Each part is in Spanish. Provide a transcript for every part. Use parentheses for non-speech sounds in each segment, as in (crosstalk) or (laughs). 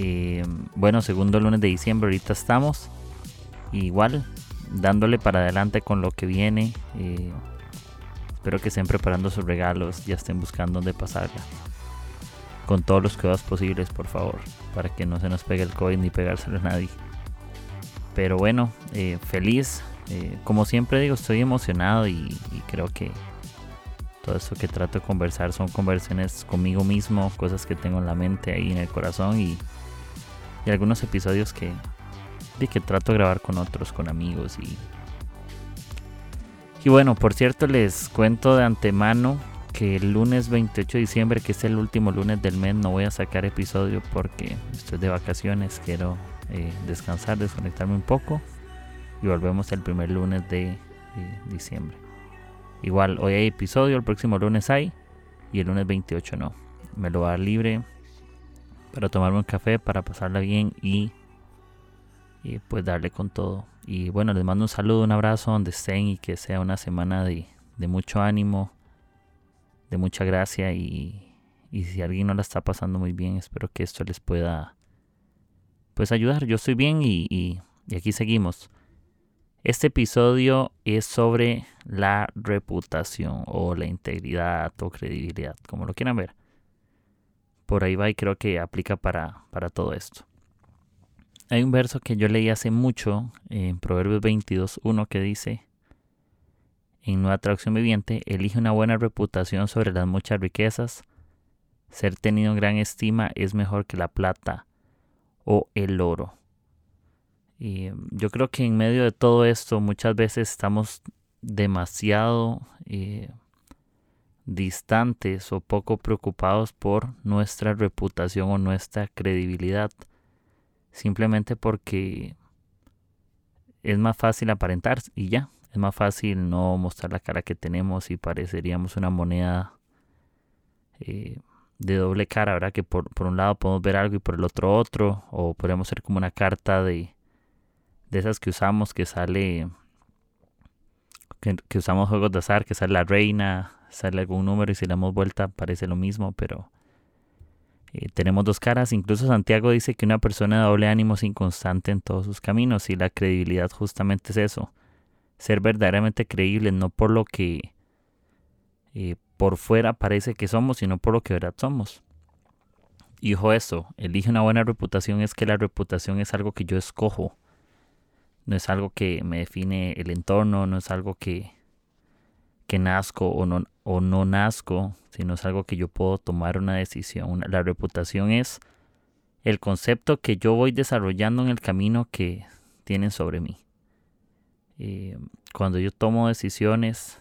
eh, bueno, segundo lunes de diciembre, ahorita estamos. Igual, dándole para adelante con lo que viene. Eh, espero que estén preparando sus regalos, ya estén buscando dónde pasarla. Con todos los cuidados posibles, por favor, para que no se nos pegue el COVID ni pegárselo a nadie. Pero bueno, eh, feliz. como siempre digo, estoy emocionado y, creo que todo esto que trato de conversar son conversaciones conmigo mismo, cosas que tengo en la mente ahí en el corazón y, y algunos episodios que, que trato de grabar con otros, con amigos y... Y bueno, por cierto les cuento de antemano que el lunes 28 de diciembre, que es el último lunes del mes, no voy a sacar episodio porque estoy de vacaciones, quiero eh, descansar, desconectarme un poco y volvemos el primer lunes de eh, diciembre. Igual, hoy hay episodio, el próximo lunes hay y el lunes 28 no. Me lo va a dar libre para tomarme un café, para pasarla bien y, pues darle con todo. Y bueno, les mando un saludo, un abrazo donde estén y que sea una semana de, de mucho ánimo, de mucha gracia y, y, si alguien no la está pasando muy bien, espero que esto les pueda pues ayudar. Yo estoy bien y, y, y aquí seguimos. Este episodio es sobre la reputación o la integridad o credibilidad, como lo quieran ver por ahí va y creo que aplica para, para todo esto. Hay un verso que yo leí hace mucho en Proverbios 22.1 que dice, en Nueva Traducción Viviente, elige una buena reputación sobre las muchas riquezas. Ser tenido en gran estima es mejor que la plata o el oro. Y yo creo que en medio de todo esto muchas veces estamos demasiado eh, distantes o poco preocupados por nuestra reputación o nuestra credibilidad. Simplemente porque es más fácil aparentar y ya. Es más fácil no mostrar la cara que tenemos y pareceríamos una moneda eh, de doble cara, ¿verdad? Que por, por, un lado podemos ver algo y por el otro otro. O podemos ser como una carta de, de esas que usamos que sale... Que, que usamos juegos de azar, que sale la reina, sale algún número y si le damos vuelta parece lo mismo, pero eh, tenemos dos caras. Incluso Santiago dice que una persona de doble ánimo es inconstante en todos sus caminos y la credibilidad justamente es eso. Ser verdaderamente creíble no por lo que eh, por fuera parece que somos, sino por lo que verdad somos. Y ojo eso, elige una buena reputación es que la reputación es algo que yo escojo. No es algo que me define el entorno, no es algo que, que nazco o no, o no nazco, sino es algo que yo puedo tomar una decisión. La reputación es el concepto que yo voy desarrollando en el camino que tienen sobre mí. Eh, cuando yo tomo decisiones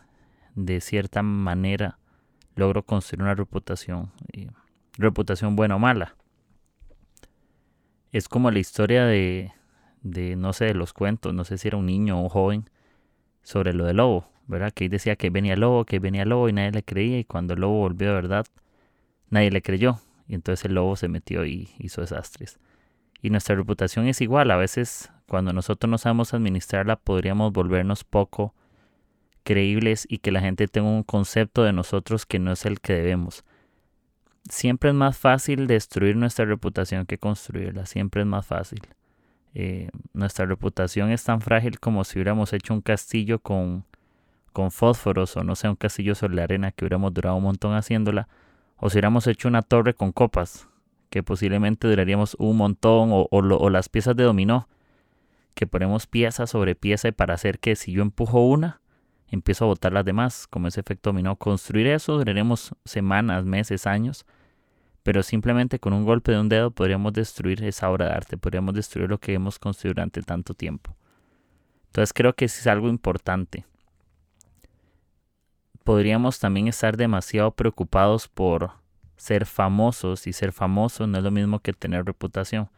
de cierta manera, logro construir una reputación. Eh, reputación buena o mala. Es como la historia de, de, no sé, de los cuentos, no sé si era un niño o un joven, sobre lo del lobo. ¿Verdad? Que decía que venía lobo, que venía lobo y nadie le creía y cuando el lobo volvió de verdad, nadie le creyó y entonces el lobo se metió y hizo desastres. Y nuestra reputación es igual, a veces cuando nosotros no sabemos administrarla podríamos volvernos poco creíbles y que la gente tenga un concepto de nosotros que no es el que debemos. Siempre es más fácil destruir nuestra reputación que construirla, siempre es más fácil. Eh, nuestra reputación es tan frágil como si hubiéramos hecho un castillo con con fósforos o no sé, un castillo sobre la arena que hubiéramos durado un montón haciéndola, o si hubiéramos hecho una torre con copas, que posiblemente duraríamos un montón, o, las piezas de dominó, que ponemos pieza sobre pieza para hacer que si yo empujo una, empiezo a botar las demás, como ese efecto dominó. Construir eso duraremos semanas, meses, años, pero simplemente con un golpe de un dedo podríamos destruir esa obra de arte, podríamos destruir lo que hemos construido durante tanto tiempo. Entonces creo que es algo importante podríamos también estar demasiado preocupados por ser famosos y ser famoso no es lo mismo que tener reputación.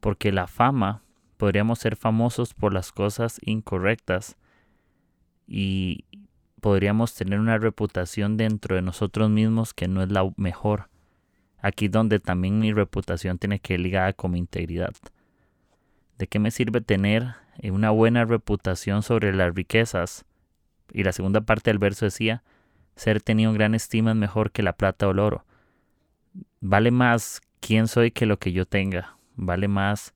Porque la fama, podríamos ser famosos por las cosas incorrectas y podríamos tener una reputación dentro de nosotros mismos que no es la mejor. Aquí donde también mi reputación tiene que ir ligada con mi integridad. ¿De qué me sirve tener una buena reputación sobre las riquezas? Y la segunda parte del verso decía, ser tenido en gran estima es mejor que la plata o el oro. Vale más quién soy que lo que yo tenga. Vale más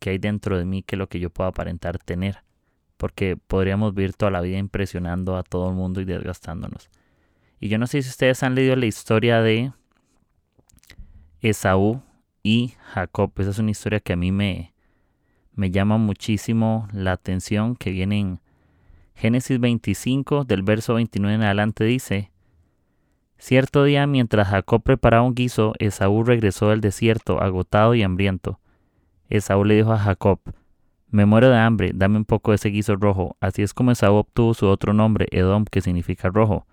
que hay dentro de mí que lo que yo puedo aparentar tener. Porque podríamos vivir toda la vida impresionando a todo el mundo y desgastándonos. Y yo no sé si ustedes han leído la historia de Esaú y Jacob. Esa es una historia que a mí me, me llama muchísimo la atención, que viene en Génesis 25, del verso 29 en adelante, dice, Cierto día, mientras Jacob preparaba un guiso, Esaú regresó del desierto, agotado y hambriento. Esaú le dijo a Jacob, Me muero de hambre, dame un poco de ese guiso rojo. Así es como Esaú obtuvo su otro nombre, Edom, que significa rojo.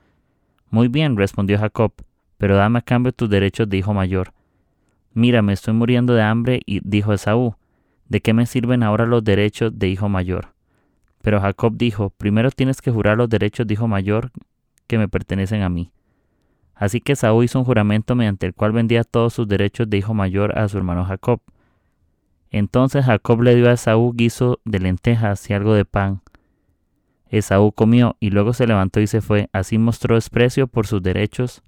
Muy bien, respondió Jacob, pero dame a cambio tus derechos de hijo mayor. Mira, me estoy muriendo de hambre, y dijo Esaú, ¿de qué me sirven ahora los derechos de hijo mayor? Pero Jacob dijo, primero tienes que jurar los derechos de hijo mayor que me pertenecen a mí. Así que Esaú hizo un juramento mediante el cual vendía todos sus derechos de hijo mayor a su hermano Jacob. Entonces Jacob le dio a Esaú guiso de lentejas y algo de pan. Esaú comió y luego se levantó y se fue. Así mostró desprecio por sus derechos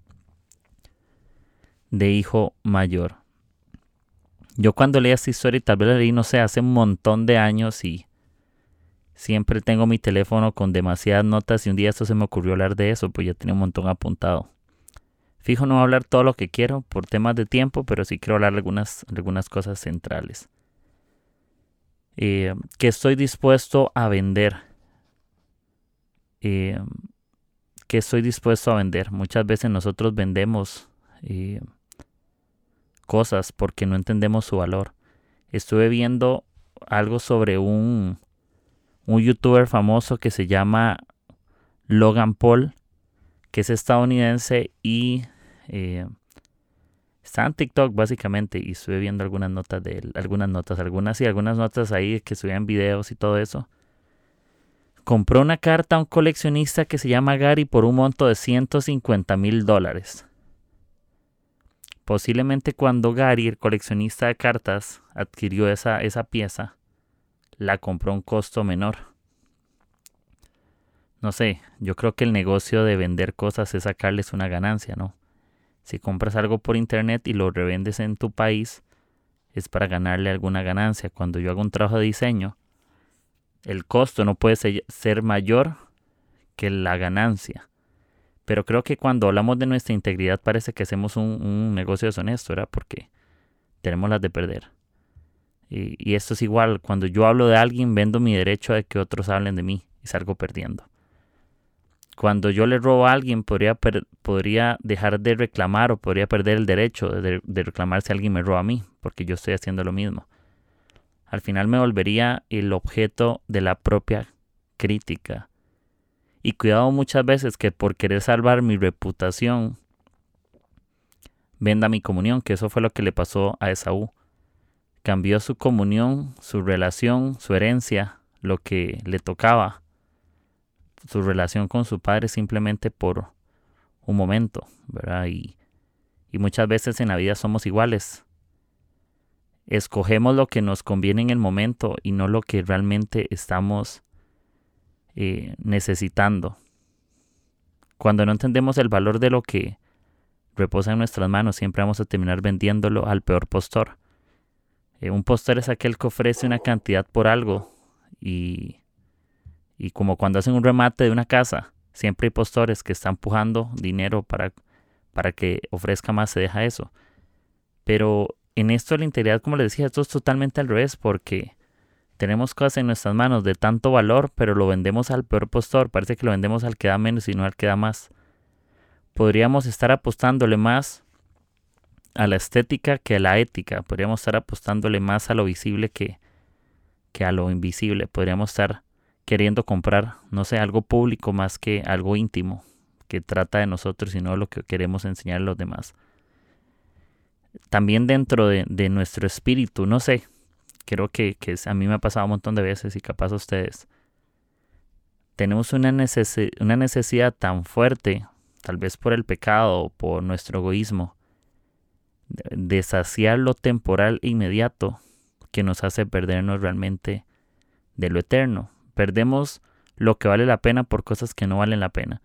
de hijo mayor. Yo cuando leí esta historia, y tal vez la leí, no sé, hace un montón de años y siempre tengo mi teléfono con demasiadas notas y un día esto se me ocurrió hablar de eso, pues ya tenía un montón apuntado. Fijo, no voy a hablar todo lo que quiero por temas de tiempo, pero sí quiero hablar algunas, algunas cosas centrales. Eh, que estoy dispuesto a vender. Eh, que estoy dispuesto a vender. Muchas veces nosotros vendemos eh, cosas porque no entendemos su valor. Estuve viendo algo sobre un, un youtuber famoso que se llama Logan Paul, que es estadounidense y Está en TikTok básicamente y estuve viendo algunas notas de él, algunas notas, algunas y algunas notas ahí que subían videos y todo eso. Compró una carta a un coleccionista que se llama Gary por un monto de 150 mil dólares. Posiblemente cuando Gary, el coleccionista de cartas, adquirió esa, esa pieza, la compró a un costo menor. No sé, yo creo que el negocio de vender cosas es sacarles una ganancia, ¿no? Si compras algo por internet y lo revendes en tu país, es para ganarle alguna ganancia. Cuando yo hago un trabajo de diseño, el costo no puede ser mayor que la ganancia. Pero creo que cuando hablamos de nuestra integridad parece que hacemos un, negocio deshonesto, ¿verdad? Porque tenemos las de perder. Y, esto es igual, cuando yo hablo de alguien, vendo mi derecho a que otros hablen de mí y salgo perdiendo. Cuando yo le robo a alguien, podría, podría dejar de reclamar o podría perder el derecho de, de reclamar si alguien me roba a mí, porque yo estoy haciendo lo mismo. Al final me volvería el objeto de la propia crítica. Y cuidado muchas veces que por querer salvar mi reputación, venda mi comunión, que eso fue lo que le pasó a Esaú. Cambió su comunión, su relación, su herencia, lo que le tocaba su relación con su padre simplemente por un momento, ¿verdad? Y, muchas veces en la vida somos iguales. Escogemos lo que nos conviene en el momento y no lo que realmente estamos eh, necesitando. Cuando no entendemos el valor de lo que reposa en nuestras manos, siempre vamos a terminar vendiéndolo al peor postor. Eh, un postor es aquel que ofrece una cantidad por algo y y como cuando hacen un remate de una casa, siempre hay postores que están empujando dinero para, para que ofrezca más, se deja eso. Pero en esto de la integridad, como les decía, esto es totalmente al revés, porque tenemos cosas en nuestras manos de tanto valor, pero lo vendemos al peor postor. Parece que lo vendemos al que da menos y no al que da más. Podríamos estar apostándole más a la estética que a la ética. Podríamos estar apostándole más a lo visible que, que a lo invisible. Podríamos estar queriendo comprar, no sé, algo público más que algo íntimo, que trata de nosotros y no de lo que queremos enseñar a los demás. También dentro de, nuestro espíritu, no sé, creo que, que a mí me ha pasado un montón de veces y capaz a ustedes. Tenemos una, una necesidad tan fuerte, tal vez por el pecado o por nuestro egoísmo, de saciar lo temporal e inmediato que nos hace perdernos realmente de lo eterno. Perdemos lo que vale la pena por cosas que no valen la pena.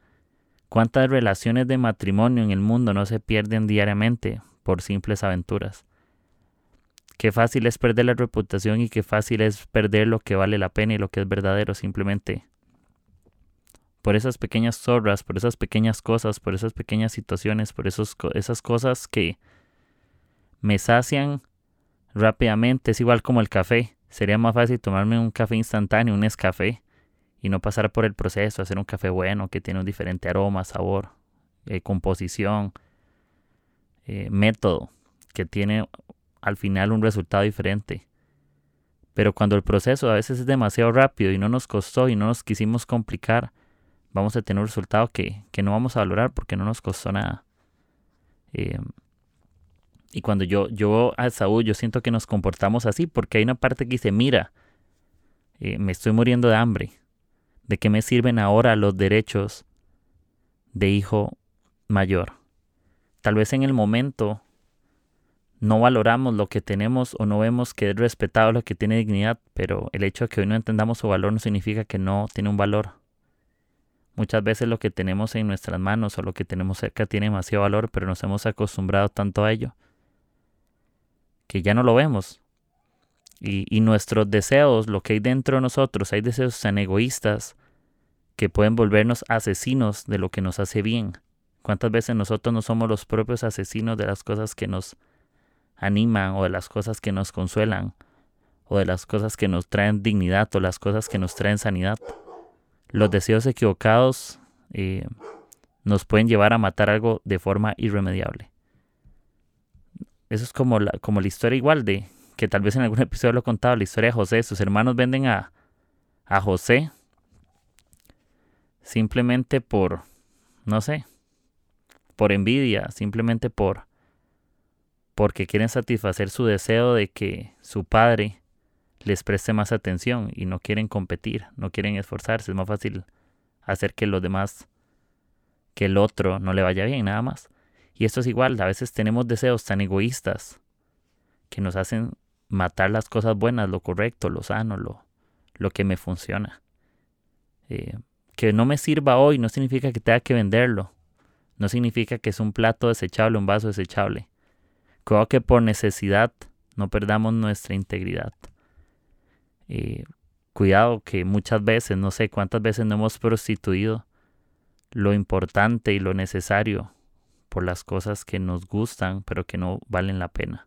¿Cuántas relaciones de matrimonio en el mundo no se pierden diariamente por simples aventuras? Qué fácil es perder la reputación y qué fácil es perder lo que vale la pena y lo que es verdadero simplemente por esas pequeñas zorras, por esas pequeñas cosas, por esas pequeñas situaciones, por esas cosas que me sacian rápidamente. Es igual como el café. Sería más fácil tomarme un café instantáneo, un escafé, y no pasar por el proceso, hacer un café bueno que tiene un diferente aroma, sabor, eh, composición, eh, método, que tiene al final un resultado diferente. Pero cuando el proceso a veces es demasiado rápido y no nos costó y no nos quisimos complicar, vamos a tener un resultado que, no vamos a valorar porque no nos costó nada. Eh, y cuando yo, yo a Saúl, yo siento que nos comportamos así porque hay una parte que dice, mira, eh, me estoy muriendo de hambre. ¿De qué me sirven ahora los derechos de hijo mayor? Tal vez en el momento no valoramos lo que tenemos o no vemos que es respetado lo que tiene dignidad, pero el hecho de que hoy no entendamos su valor no significa que no tiene un valor. Muchas veces lo que tenemos en nuestras manos o lo que tenemos cerca tiene demasiado valor, pero nos hemos acostumbrado tanto a ello que ya no lo vemos. Y, nuestros deseos, lo que hay dentro de nosotros, hay deseos tan egoístas que pueden volvernos asesinos de lo que nos hace bien. ¿Cuántas veces nosotros no somos los propios asesinos de las cosas que nos animan o de las cosas que nos consuelan o de las cosas que nos traen dignidad o las cosas que nos traen sanidad? Los deseos equivocados eh, nos pueden llevar a matar algo de forma irremediable. Eso es como la, como la historia igual de, que tal vez en algún (laughs) episodio lo he contado, la historia de José. Sus hermanos venden a, a José simplemente por, no sé, por envidia, simplemente por, porque quieren satisfacer su deseo de que su padre les preste más atención y no quieren competir, no quieren esforzarse. Es más fácil hacer que los demás, que el otro no le vaya bien, nada más. Y esto es igual, a veces tenemos deseos tan egoístas que nos hacen matar las cosas buenas, lo correcto, lo sano, lo, lo que me funciona. Eh, que no me sirva hoy no significa que tenga que venderlo. No significa que es un plato desechable, un vaso desechable. Creo que por necesidad no perdamos nuestra integridad. Eh, cuidado que muchas veces, no sé cuántas veces no hemos prostituido lo importante y lo necesario por las cosas que nos gustan pero que no valen la pena.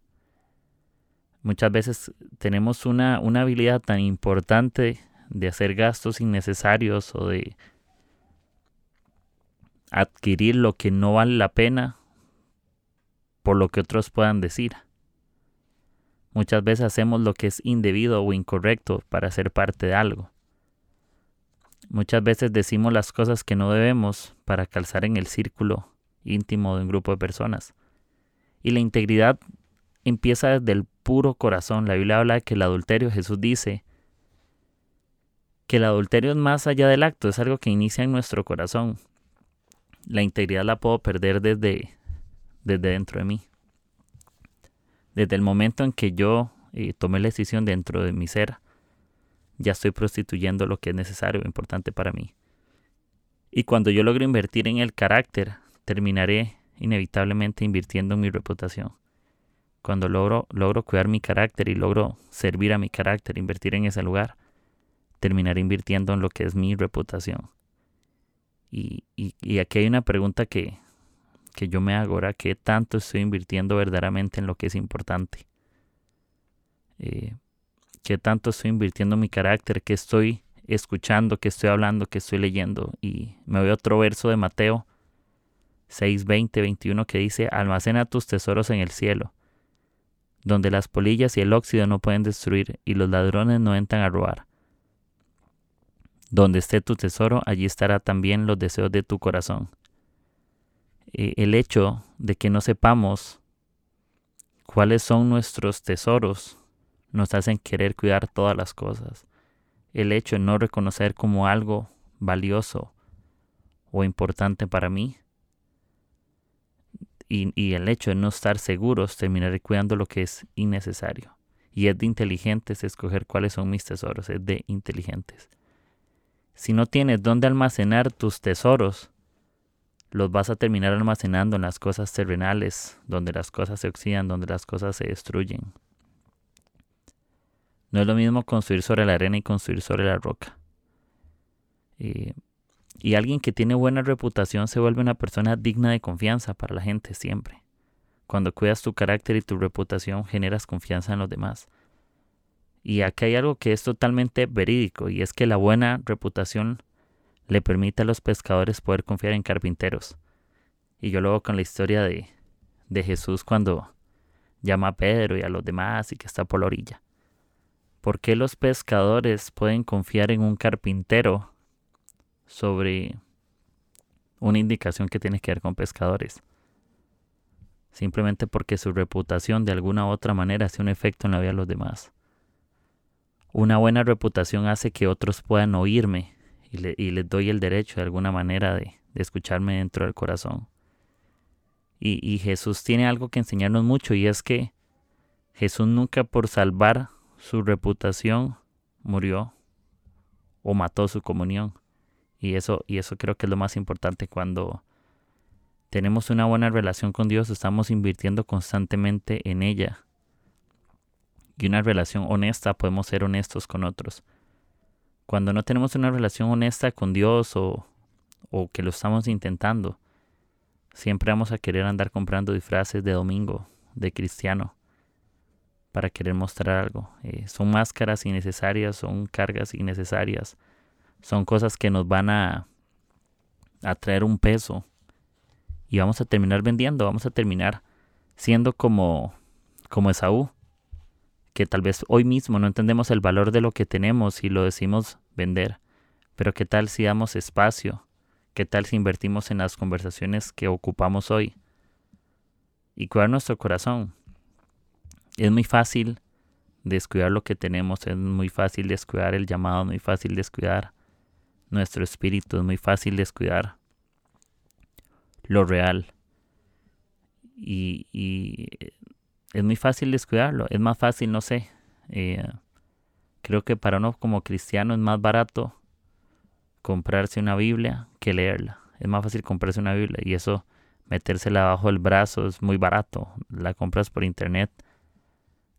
Muchas veces tenemos una, una habilidad tan importante de hacer gastos innecesarios o de adquirir lo que no vale la pena por lo que otros puedan decir. Muchas veces hacemos lo que es indebido o incorrecto para ser parte de algo. Muchas veces decimos las cosas que no debemos para calzar en el círculo íntimo de un grupo de personas. Y la integridad empieza desde el puro corazón. La Biblia habla de que el adulterio, Jesús dice, que el adulterio es más allá del acto, es algo que inicia en nuestro corazón. La integridad la puedo perder desde, desde dentro de mí. Desde el momento en que yo eh, tomé la decisión dentro de mi ser, ya estoy prostituyendo lo que es necesario e importante para mí. Y cuando yo logro invertir en el carácter, terminaré inevitablemente invirtiendo en mi reputación. Cuando logro, logro cuidar mi carácter y logro servir a mi carácter, invertir en ese lugar, terminaré invirtiendo en lo que es mi reputación. Y, y, aquí hay una pregunta que, que yo me hago ahora, ¿qué tanto estoy invirtiendo verdaderamente en lo que es importante? Eh, ¿Qué tanto estoy invirtiendo en mi carácter? ¿Qué estoy escuchando? ¿Qué estoy hablando? ¿Qué estoy leyendo? Y me voy a otro verso de Mateo 6, 20, 21 que dice, almacena tus tesoros en el cielo, donde las polillas y el óxido no pueden destruir y los ladrones no entran a robar. Donde esté tu tesoro, allí estará también los deseos de tu corazón. Eh, el hecho de que no sepamos cuáles son nuestros tesoros nos hacen querer cuidar todas las cosas. El hecho de no reconocer como algo valioso o importante para mí y, el hecho de no estar seguros terminaré cuidando lo que es innecesario. Y es de inteligentes escoger cuáles son mis tesoros, es de inteligentes. Si no tienes dónde almacenar tus tesoros, los vas a terminar almacenando en las cosas terrenales, donde las cosas se oxidan, donde las cosas se destruyen. No es lo mismo construir sobre la arena y construir sobre la roca. Eh, y alguien que tiene buena reputación se vuelve una persona digna de confianza para la gente siempre. Cuando cuidas tu carácter y tu reputación generas confianza en los demás. Y aquí hay algo que es totalmente verídico y es que la buena reputación le permite a los pescadores poder confiar en carpinteros. Y yo luego con la historia de, de Jesús cuando llama a Pedro y a los demás y que está por la orilla. ¿Por qué los pescadores pueden confiar en un carpintero sobre una indicación que tiene que ver con pescadores. Simplemente porque su reputación de alguna u otra manera hace un efecto en la vida de los demás. Una buena reputación hace que otros puedan oírme y, les doy el derecho de alguna manera de, escucharme dentro del corazón. Y, y Jesús tiene algo que enseñarnos mucho y es que Jesús nunca por salvar su reputación murió o mató su comunión. Y eso, y eso creo que es lo más importante cuando tenemos una buena relación con Dios, estamos invirtiendo constantemente en ella. Y una relación honesta, podemos ser honestos con otros. Cuando no tenemos una relación honesta con Dios o, o que lo estamos intentando, siempre vamos a querer andar comprando disfraces de domingo, de cristiano, para querer mostrar algo. Eh, son máscaras innecesarias, son cargas innecesarias son cosas que nos van a, a traer un peso. Y vamos a terminar vendiendo, vamos a terminar siendo como, como Esaú, que tal vez hoy mismo no entendemos el valor de lo que tenemos y lo decimos vender, pero qué tal si damos espacio, qué tal si invertimos en las conversaciones que ocupamos hoy y cuidar nuestro corazón. Es muy fácil descuidar lo que tenemos, es muy fácil descuidar el llamado, es muy fácil descuidar nuestro espíritu. Es muy fácil descuidar lo real. Y, es muy fácil descuidarlo. Es más fácil, no sé. Eh, creo que para uno como cristiano es más barato comprarse una Biblia que leerla. Es más fácil comprarse una Biblia y eso metérsela bajo el brazo es muy barato. La compras por internet,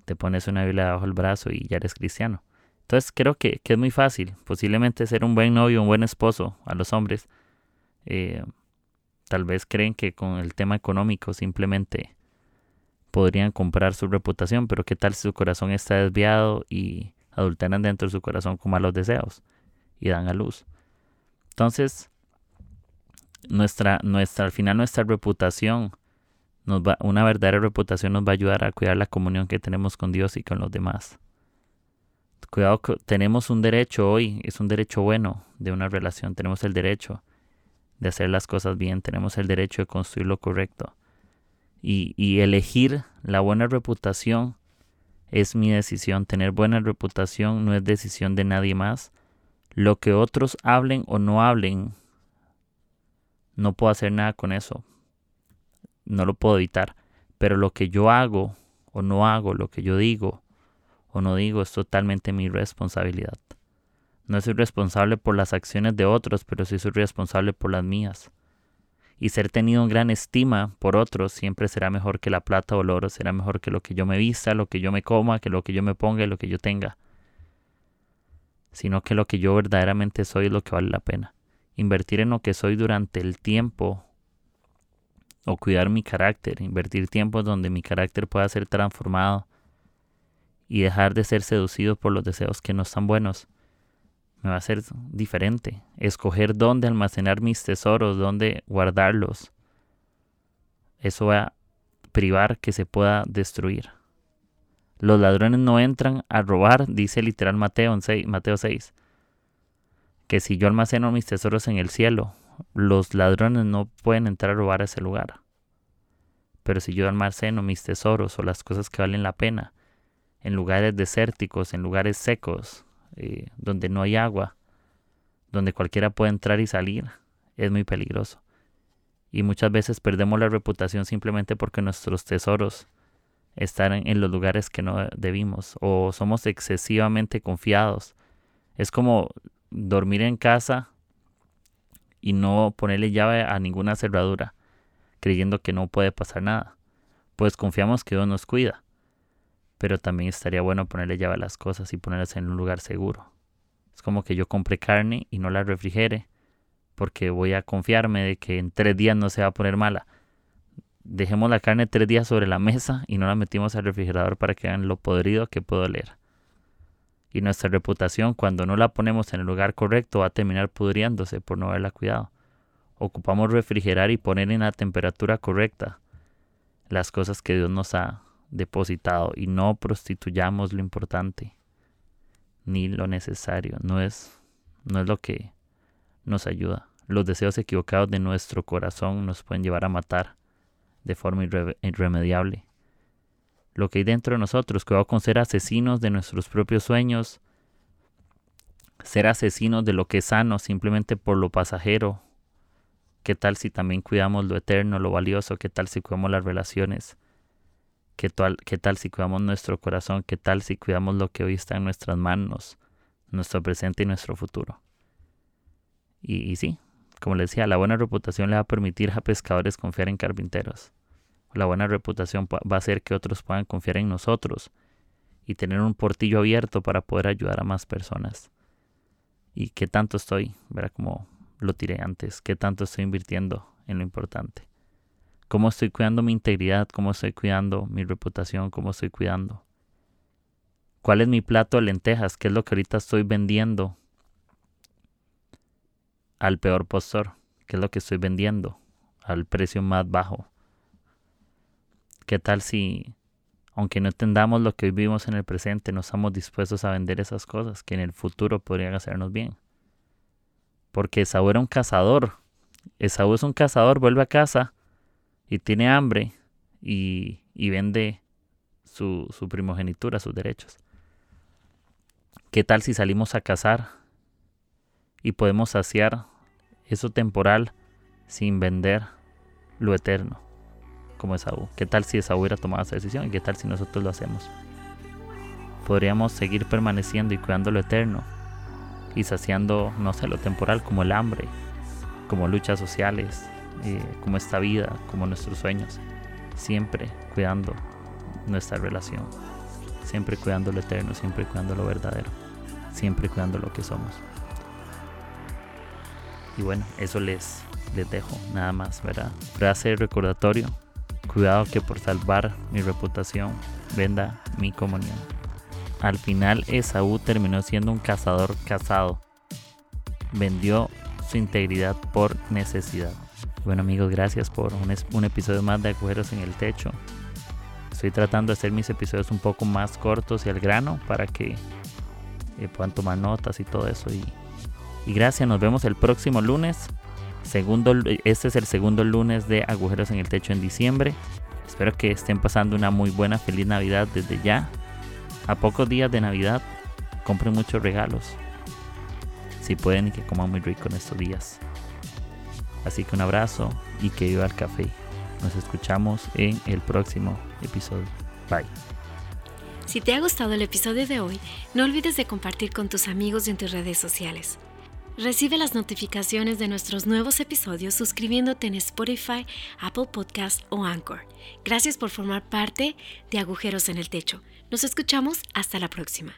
te pones una Biblia bajo el brazo y ya eres cristiano. Entonces creo que, es muy fácil, posiblemente ser un buen novio, un buen esposo a los hombres. Eh, tal vez creen que con el tema económico simplemente podrían comprar su reputación, pero qué tal si su corazón está desviado y adulteran dentro de su corazón con malos deseos y dan a luz. Entonces, nuestra, nuestra, al final nuestra reputación, nos va, una verdadera reputación nos va a ayudar a cuidar la comunión que tenemos con Dios y con los demás. Cuidado, tenemos un derecho hoy, es un derecho bueno de una relación, tenemos el derecho de hacer las cosas bien, tenemos el derecho de construir lo correcto. Y, y elegir la buena reputación es mi decisión. Tener buena reputación no es decisión de nadie más. Lo que otros hablen o no hablen, no puedo hacer nada con eso. No lo puedo evitar. Pero lo que yo hago o no hago, lo que yo digo, o no digo es totalmente mi responsabilidad. No soy responsable por las acciones de otros, pero sí soy responsable por las mías. Y ser tenido en gran estima por otros siempre será mejor que la plata o el oro, será mejor que lo que yo me vista, lo que yo me coma, que lo que yo me ponga y lo que yo tenga. Sino que lo que yo verdaderamente soy es lo que vale la pena. Invertir en lo que soy durante el tiempo o cuidar mi carácter, invertir tiempo donde mi carácter pueda ser transformado y dejar de ser seducido por los deseos que no están buenos. Me va a ser diferente. Escoger dónde almacenar mis tesoros, dónde guardarlos. Eso va a privar que se pueda destruir. Los ladrones no entran a robar, dice literal Mateo, 6, Mateo 6. Que si yo almaceno mis tesoros en el cielo, los ladrones no pueden entrar a robar a ese lugar. Pero si yo almaceno mis tesoros o las cosas que valen la pena en lugares desérticos, en lugares secos, eh, donde no hay agua, donde cualquiera puede entrar y salir, es muy peligroso. Y muchas veces perdemos la reputación simplemente porque nuestros tesoros están en los lugares que no debimos o somos excesivamente confiados. Es como dormir en casa y no ponerle llave a ninguna cerradura, creyendo que no puede pasar nada. Pues confiamos que Dios nos cuida. Pero también estaría bueno ponerle llave a las cosas y ponerlas en un lugar seguro. Es como que yo compre carne y no la refrigere, porque voy a confiarme de que en tres días no se va a poner mala. Dejemos la carne tres días sobre la mesa y no la metimos al refrigerador para que vean lo podrido que puedo leer. Y nuestra reputación, cuando no la ponemos en el lugar correcto, va a terminar pudriéndose por no haberla cuidado. Ocupamos refrigerar y poner en la temperatura correcta las cosas que Dios nos ha depositado y no prostituyamos lo importante ni lo necesario. No es, no es lo que nos ayuda. Los deseos equivocados de nuestro corazón nos pueden llevar a matar de forma irremediable. Lo que hay dentro de nosotros, va con ser asesinos de nuestros propios sueños, ser asesinos de lo que es sano simplemente por lo pasajero. ¿Qué tal si también cuidamos lo eterno, lo valioso? ¿Qué tal si cuidamos las relaciones? ¿Qué tal, ¿Qué tal si cuidamos nuestro corazón? ¿Qué tal si cuidamos lo que hoy está en nuestras manos, nuestro presente y nuestro futuro? Y, sí, como les decía, la buena reputación le va a permitir a pescadores confiar en carpinteros. La buena reputación va a hacer que otros puedan confiar en nosotros y tener un portillo abierto para poder ayudar a más personas. Y qué tanto estoy, verá como lo tiré antes, qué tanto estoy invirtiendo en lo importante. Cómo estoy cuidando mi integridad, cómo estoy cuidando mi reputación, cómo estoy cuidando. ¿Cuál es mi plato de lentejas? ¿Qué es lo que ahorita estoy vendiendo al peor postor, que es lo que estoy vendiendo al precio más bajo. ¿Qué tal si, aunque no entendamos lo que vivimos en el presente, no estamos dispuestos a vender esas cosas que en el futuro podrían hacernos bien? Porque Esaú era un cazador. Esaú es un cazador, vuelve a casa y tiene hambre y, y vende su, su primogenitura, sus derechos. ¿Qué tal si salimos a cazar y podemos saciar eso temporal sin vender lo eterno, como Esaú. ¿Qué tal si Esaú hubiera tomado esa decisión? ¿Qué tal si nosotros lo hacemos? Podríamos seguir permaneciendo y cuidando lo eterno y saciando, no sé, lo temporal como el hambre, como luchas sociales, eh, como esta vida, como nuestros sueños, siempre cuidando nuestra relación, siempre cuidando lo eterno, siempre cuidando lo verdadero, siempre cuidando lo que somos. Y bueno, eso les, les dejo nada más, ¿verdad? Frase recordatorio. Cuidado que por salvar mi reputación venda mi comunión. Al final Esaú terminó siendo un cazador casado. Vendió su integridad por necesidad. Bueno amigos, gracias por un, episodio más de Agujeros en el Techo. Estoy tratando de hacer mis episodios un poco más cortos y al grano para que eh, puedan tomar notas y todo eso y y gracias, nos vemos el próximo lunes. Segundo, este es el segundo lunes de Agujeros en el Techo en diciembre. Espero que estén pasando una muy buena, feliz Navidad desde ya. A pocos días de Navidad, compren muchos regalos. Si pueden y que coman muy rico en estos días. Así que un abrazo y que viva el café. Nos escuchamos en el próximo episodio. Bye. Si te ha gustado el episodio de hoy, no olvides de compartir con tus amigos y en tus redes sociales. Recibe las notificaciones de nuestros nuevos episodios suscribiéndote en Spotify, Apple Podcast o Anchor. Gracias por formar parte de Agujeros en el Techo. Nos escuchamos hasta la próxima.